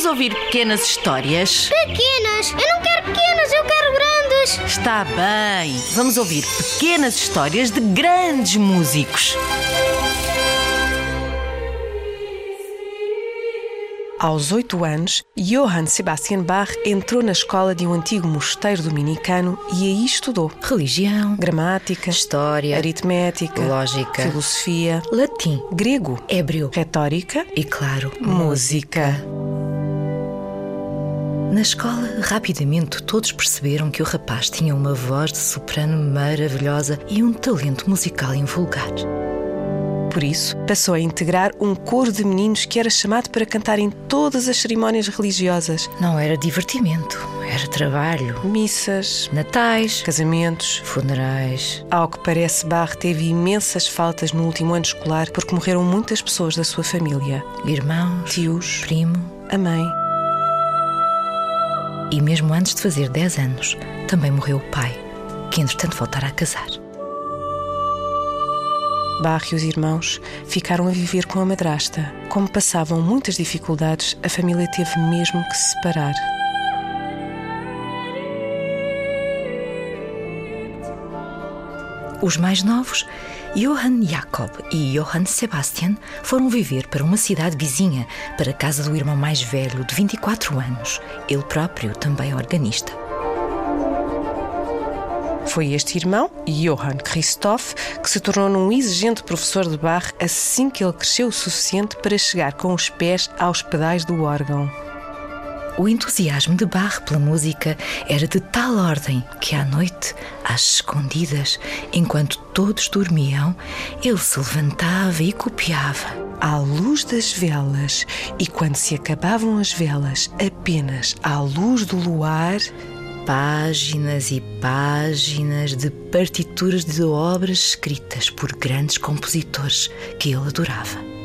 Vamos ouvir pequenas histórias? Pequenas! Eu não quero pequenas, eu quero grandes! Está bem. Vamos ouvir pequenas histórias de grandes músicos. Aos oito anos, Johann Sebastian Bach entrou na escola de um antigo mosteiro dominicano e aí estudou Religião, gramática, história, aritmética, lógica, filosofia, latim, grego, hébreo retórica e, claro, música. Na escola, rapidamente todos perceberam que o rapaz tinha uma voz de soprano maravilhosa e um talento musical invulgar. Por isso, passou a integrar um coro de meninos que era chamado para cantar em todas as cerimónias religiosas, Não era divertimento, era trabalho. missas, Natais, casamentos. funerais. Ao que parece, Bach teve imensas faltas no último ano escolar porque morreram muitas pessoas da sua família. Irmãos, Tios, primo. a mãe. E mesmo antes de fazer 10 anos, também morreu o pai, que entretanto voltara a casar. Bach e os irmãos ficaram a viver com a madrasta. Como passavam muitas dificuldades, a família teve mesmo que se separar. Os mais novos, Johann Jakob e Johann Sebastian, foram viver para uma cidade vizinha, para a casa do irmão mais velho, de 24 anos, ele próprio também organista. Foi este irmão, Johann Christoph, que se tornou num exigente professor de Bach assim que ele cresceu o suficiente para chegar com os pés aos pedais do órgão. O entusiasmo de Bach pela música era de tal ordem que à noite, às escondidas, enquanto todos dormiam, ele se levantava e copiava. À luz das velas, e quando se acabavam as velas, apenas à luz do luar, Páginas e páginas de partituras de obras escritas por grandes compositores que ele adorava.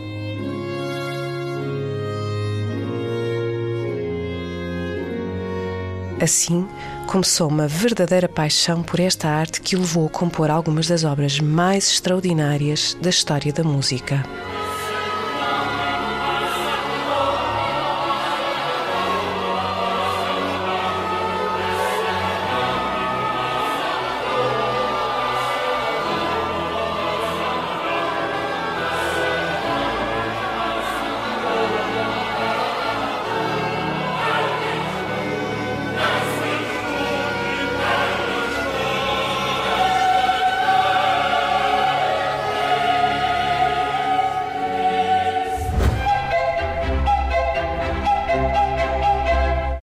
Assim, começou uma verdadeira paixão por esta arte que o levou a compor algumas das obras mais extraordinárias da história da música.